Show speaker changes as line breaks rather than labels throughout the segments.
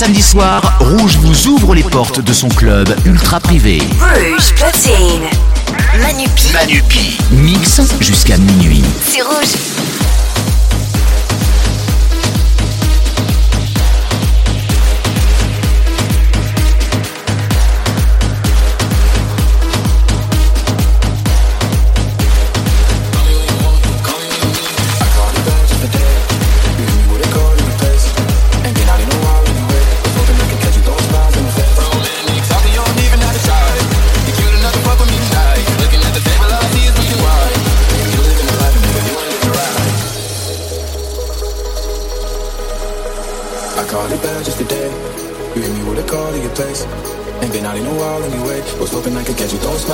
samedi soir, Rouge vous ouvre les portes de son club ultra privé.
Rouge platine. Manupi.
Manupi. Mix jusqu'à minuit.
C'est rouge.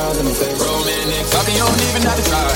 all them things. Romantic, fuck you don't even have to try.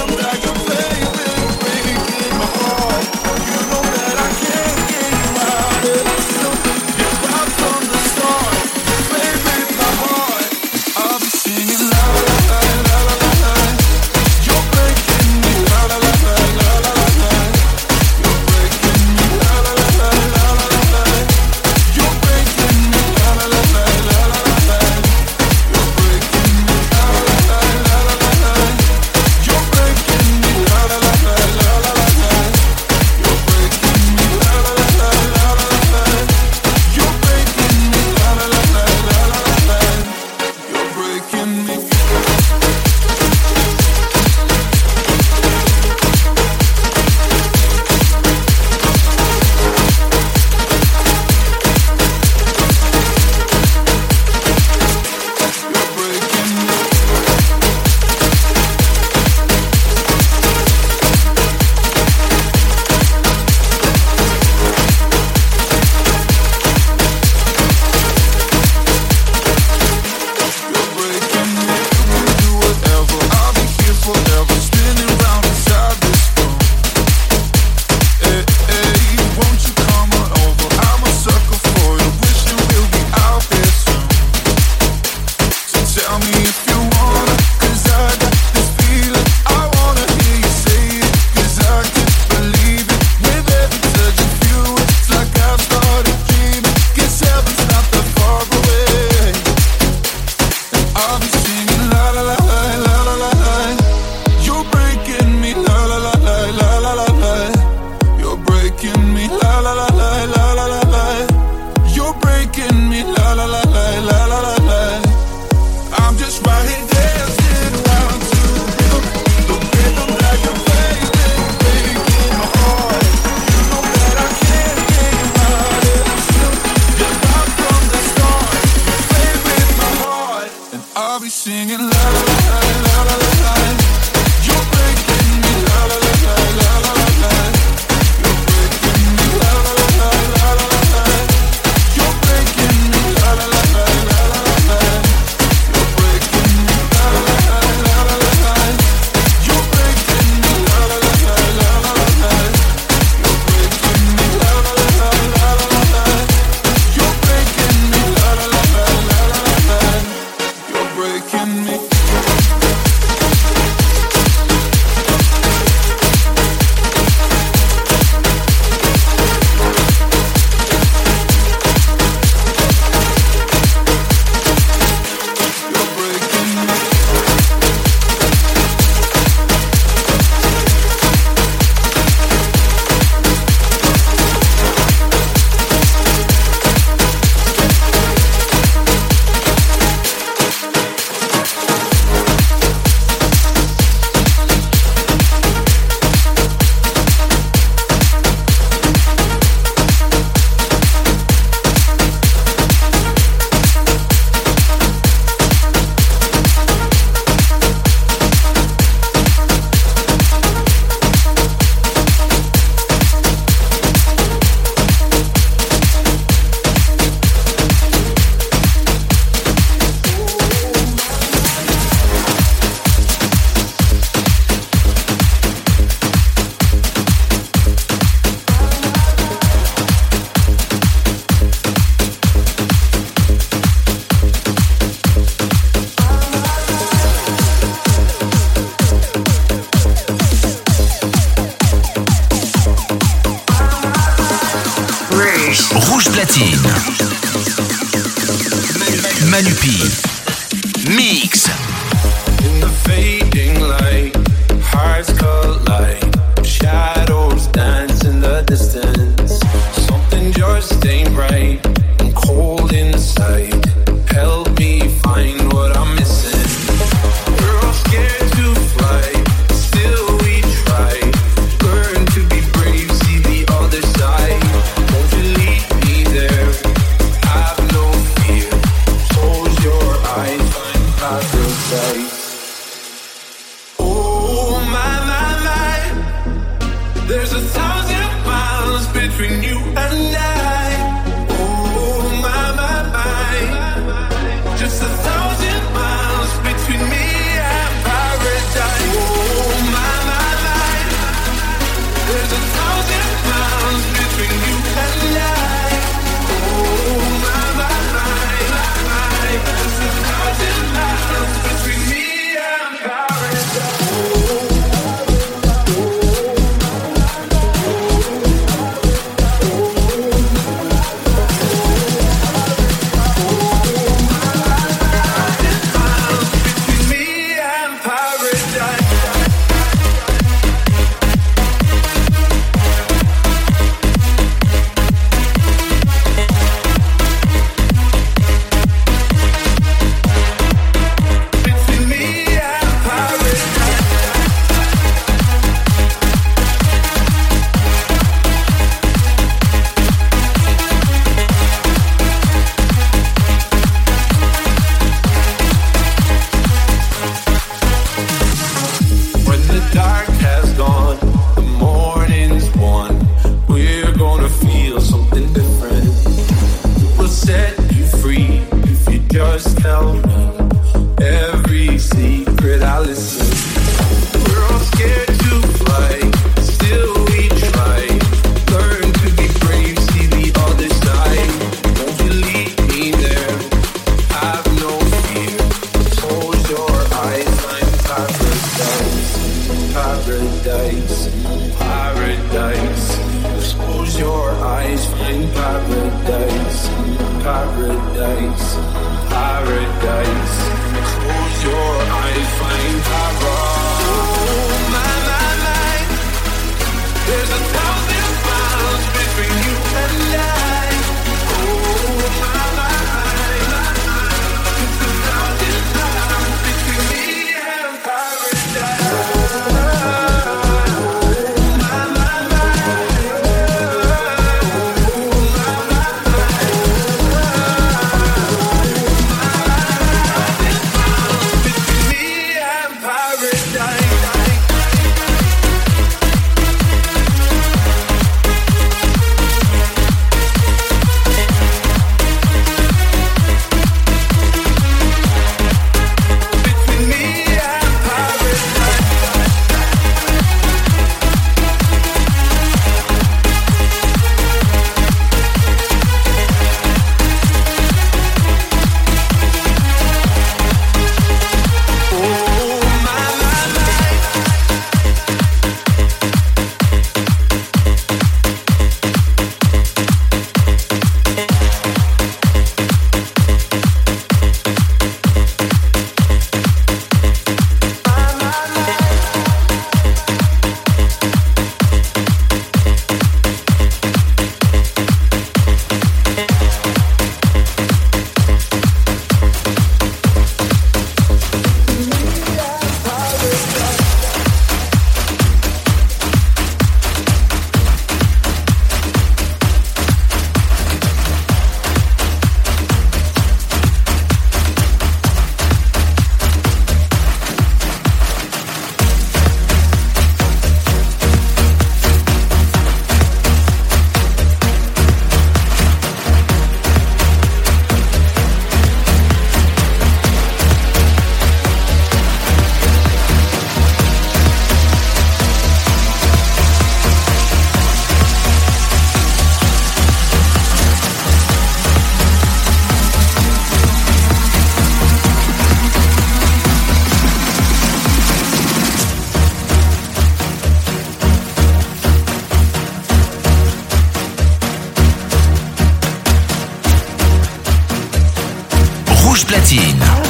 platine.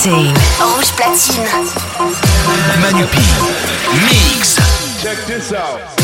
Platine. Rouge Platine.
Manu P. Mix.
Check this out.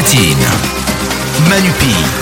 platine. Manupi.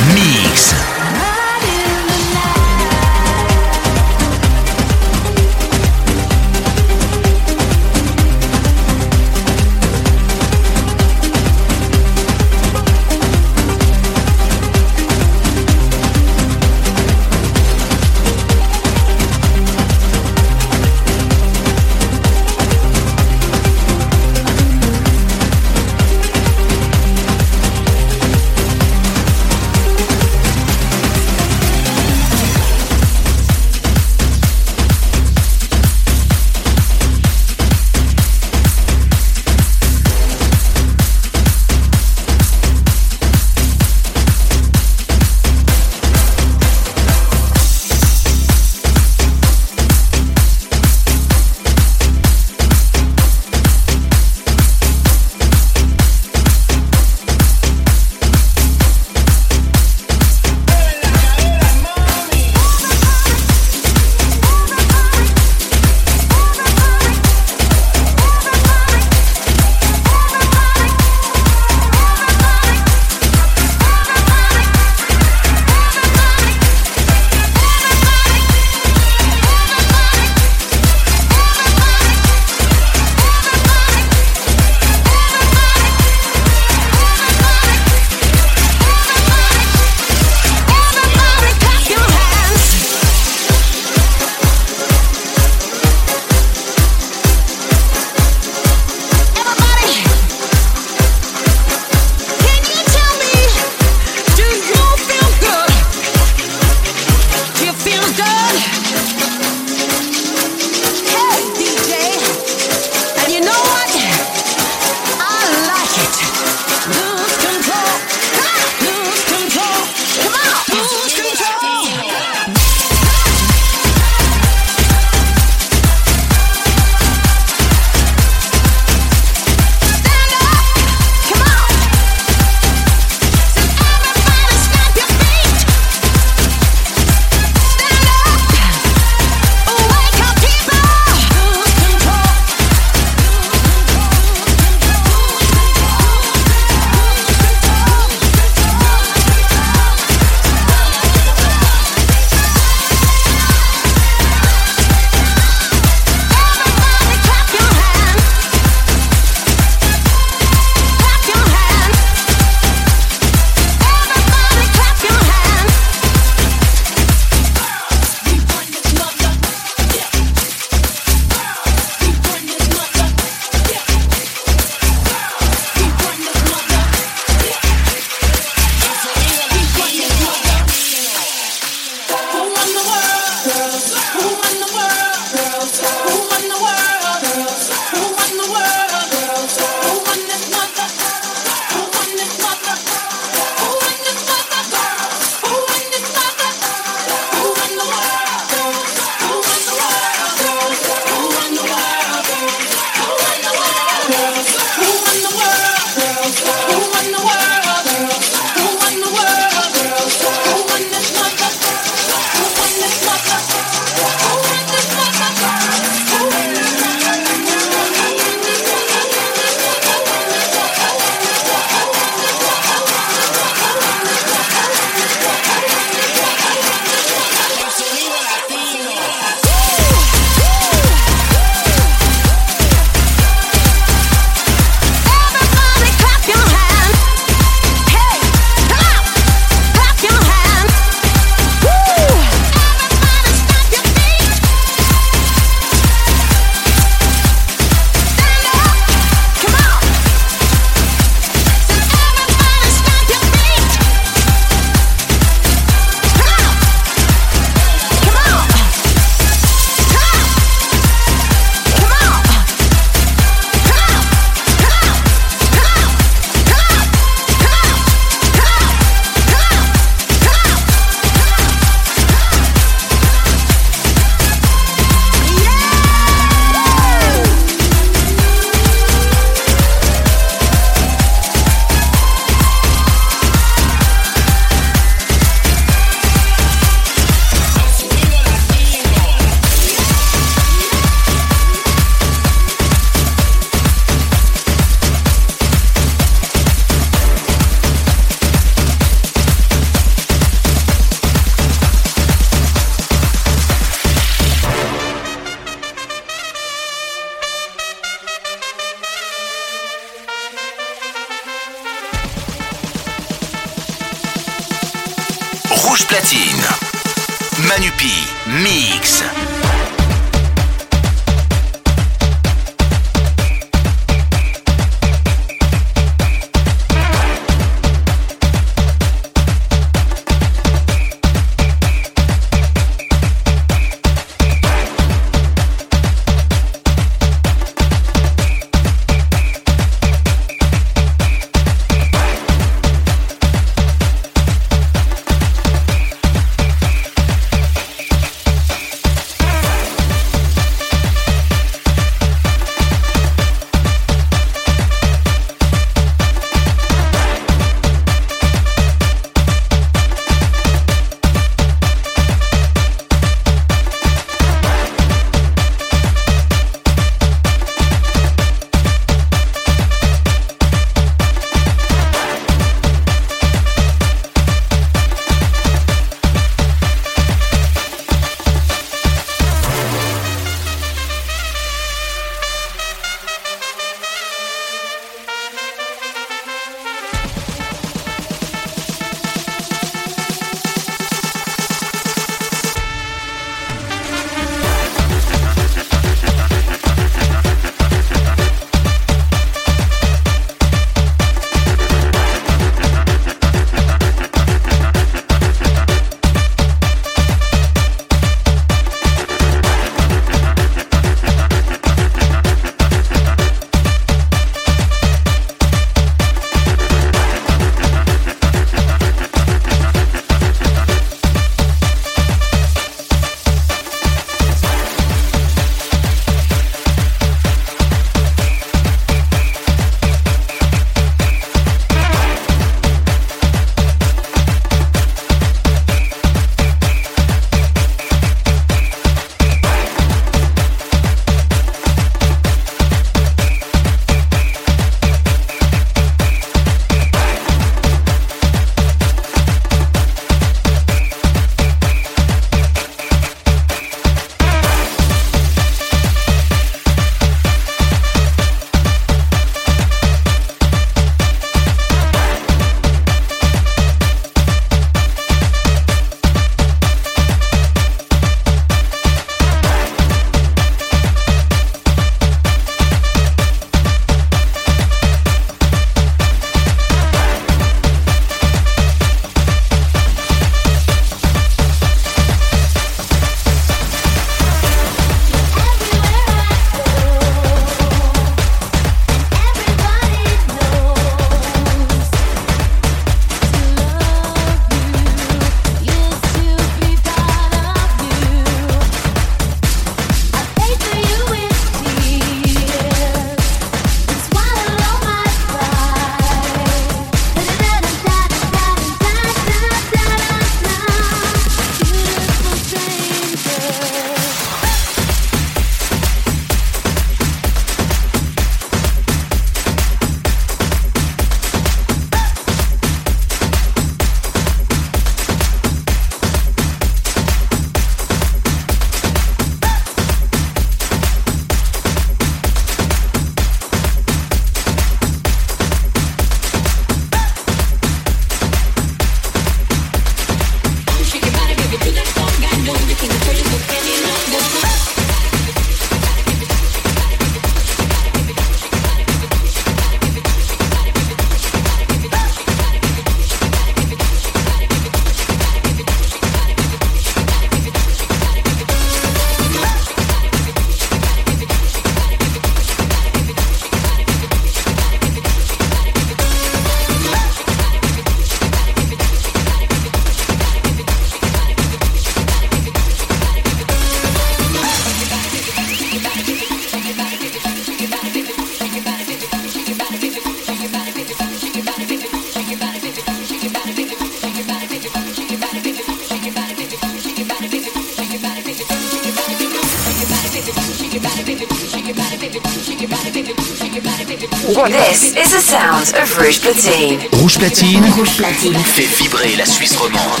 Rouge Platine.
Rouge Platine. Rouge Platine. Fait vibrer la Suisse romande.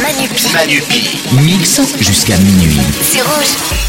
Manupi.
Manupi. Mix jusqu'à minuit.
C'est rouge.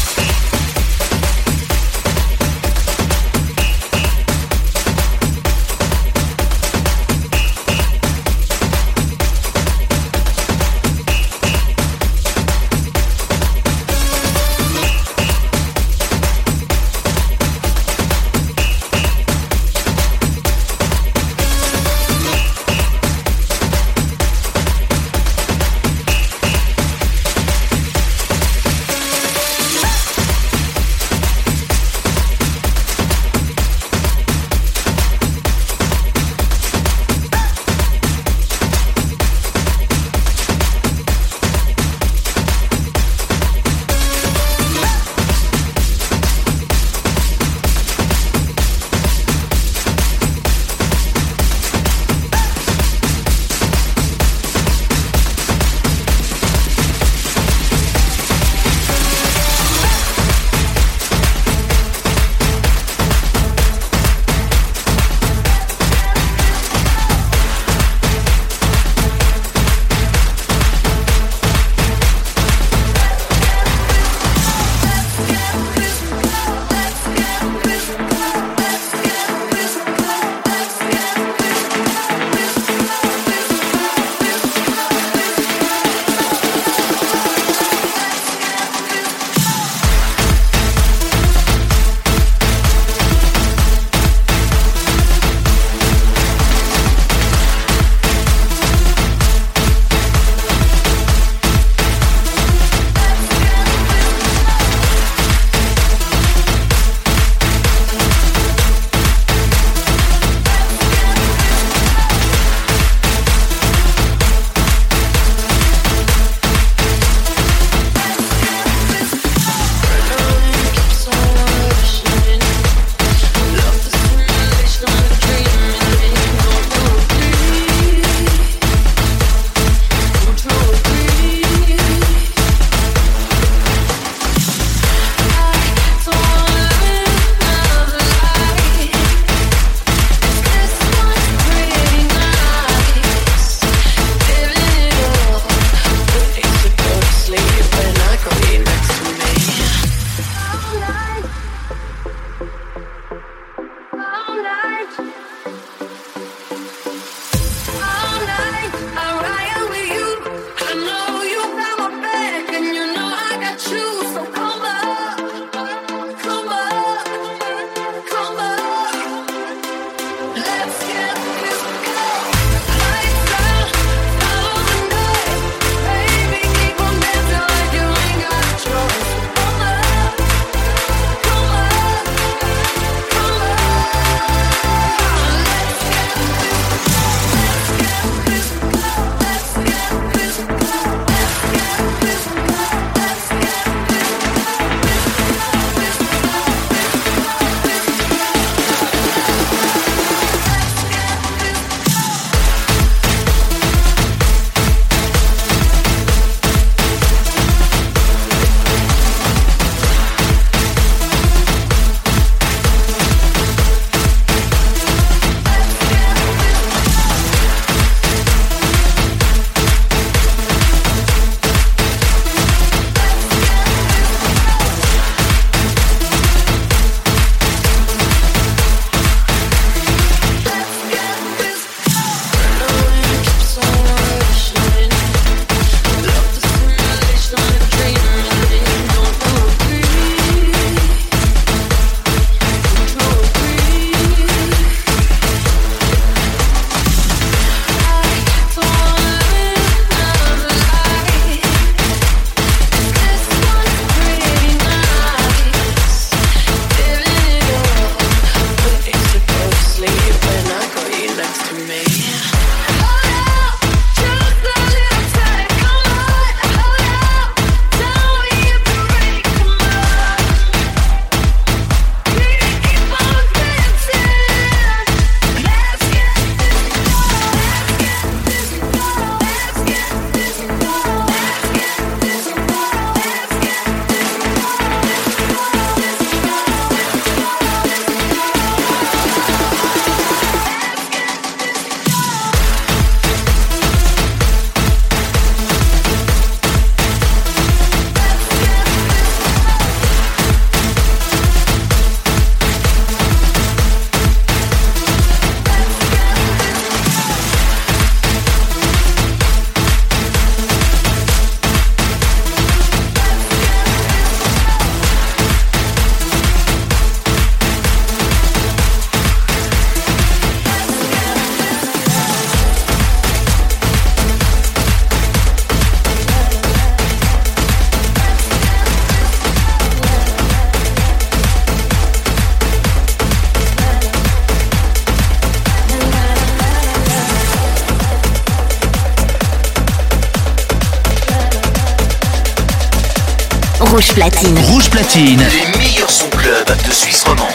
Rouge Platine.
Rouge Platine. Les meilleurs sons club de Suisse romande.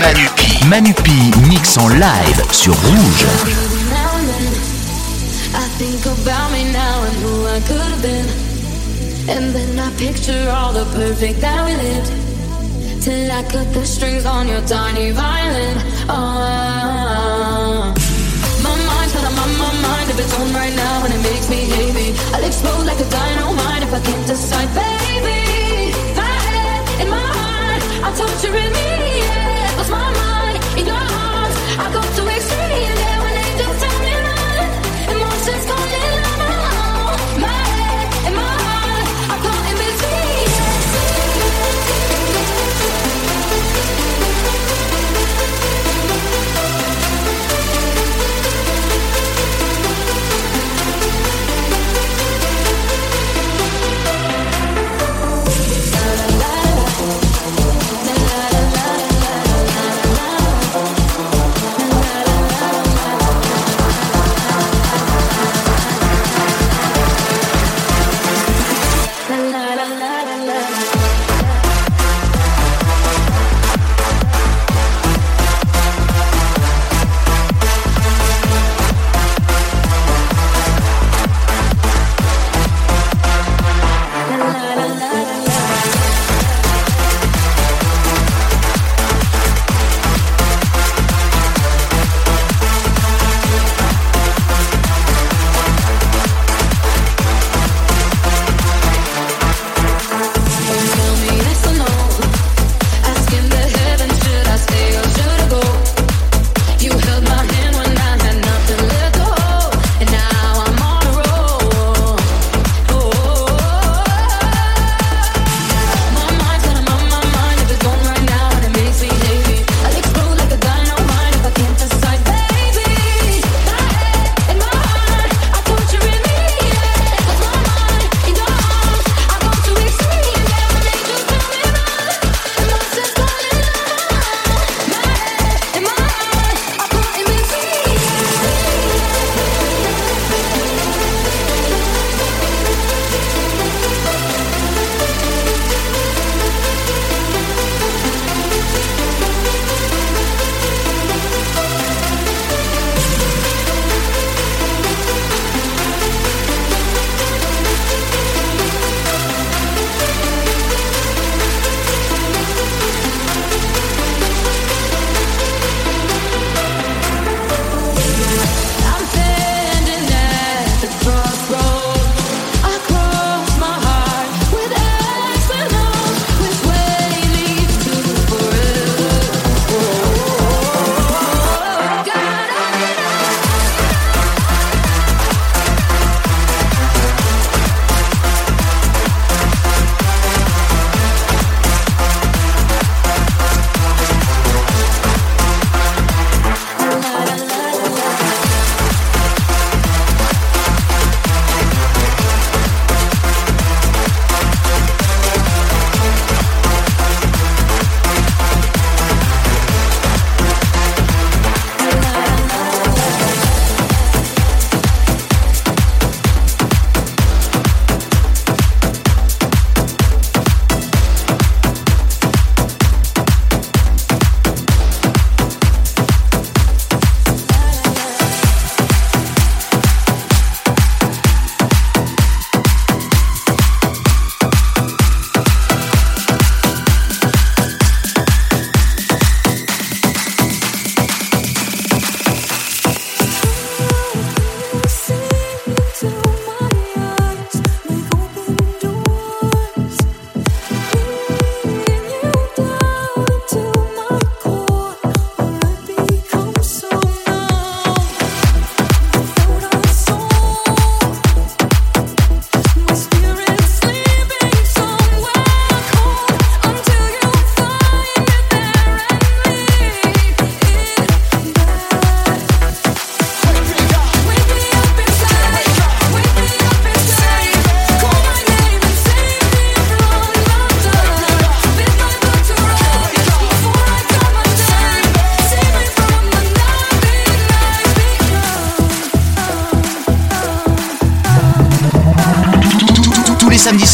Manupi. Manupi mix en live sur Rouge.
I think about me now and who I could have been. And then I picture all the perfect that we lived. Till I cut the strings on your tiny violin. Oh, my mind's got a my, my mind of its own right now, and it makes me hate me. I'll explode like a dynamite if I can't torturing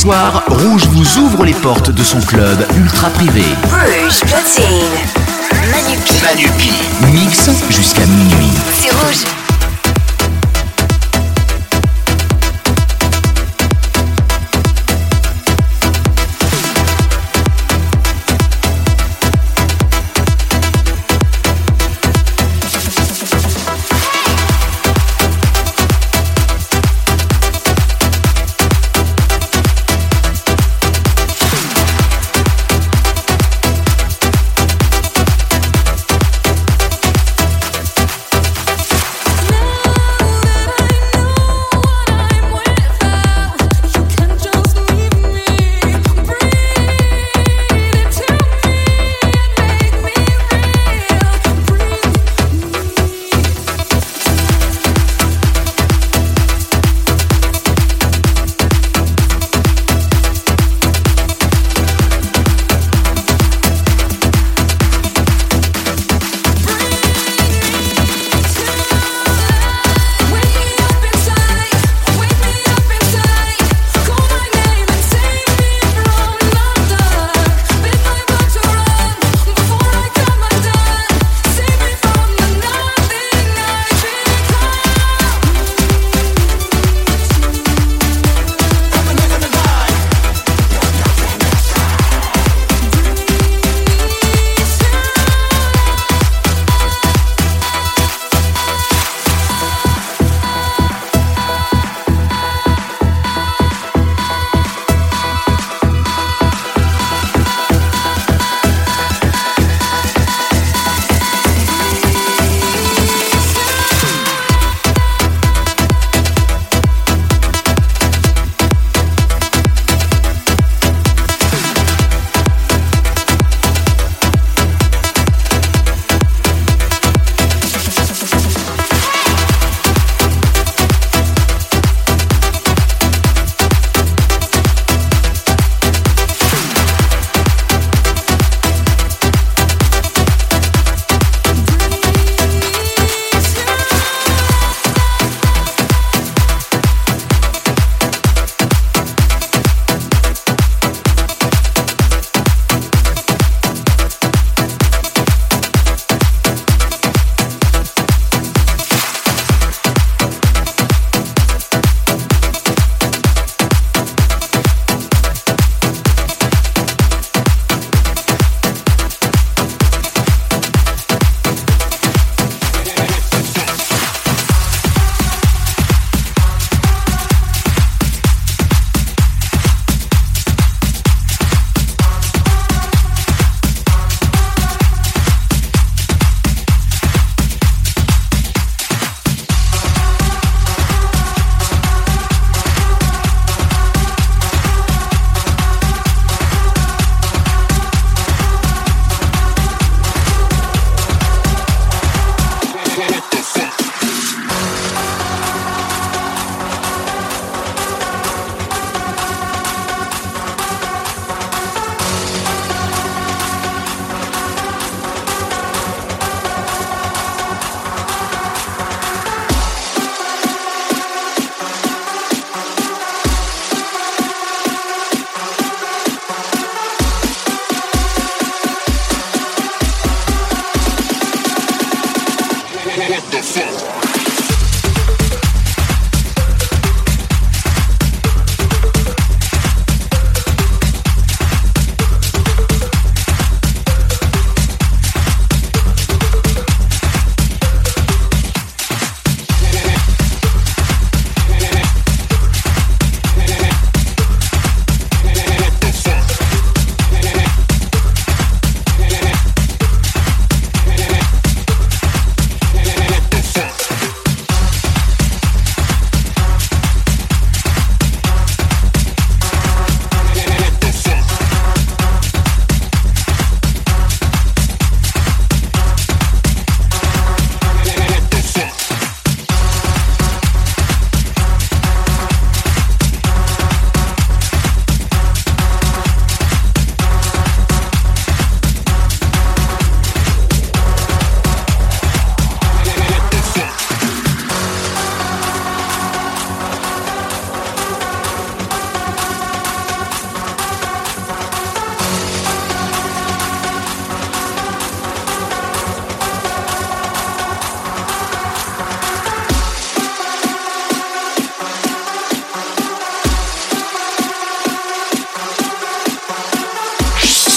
Rouge vous ouvre les portes de son club ultra privé.
Rouge platine. Manupi.
Manupi. Mix jusqu'à minuit.
C'est rouge.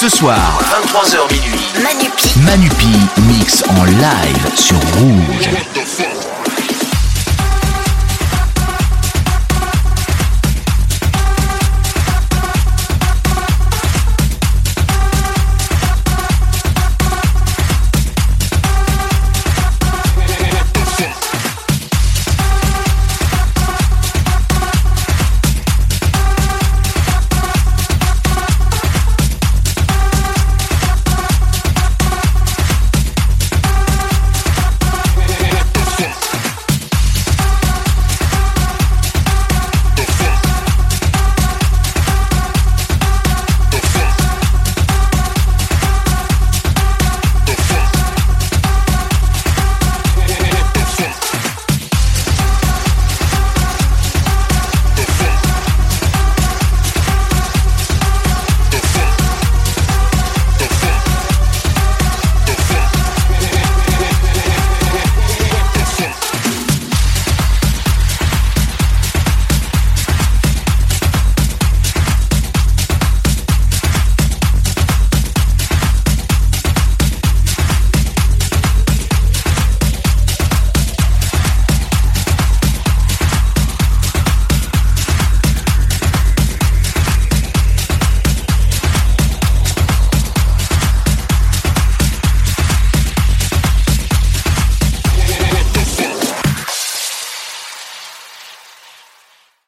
Ce soir,
23h minuit. Manupi.
Manupi mix en live sur Rouge.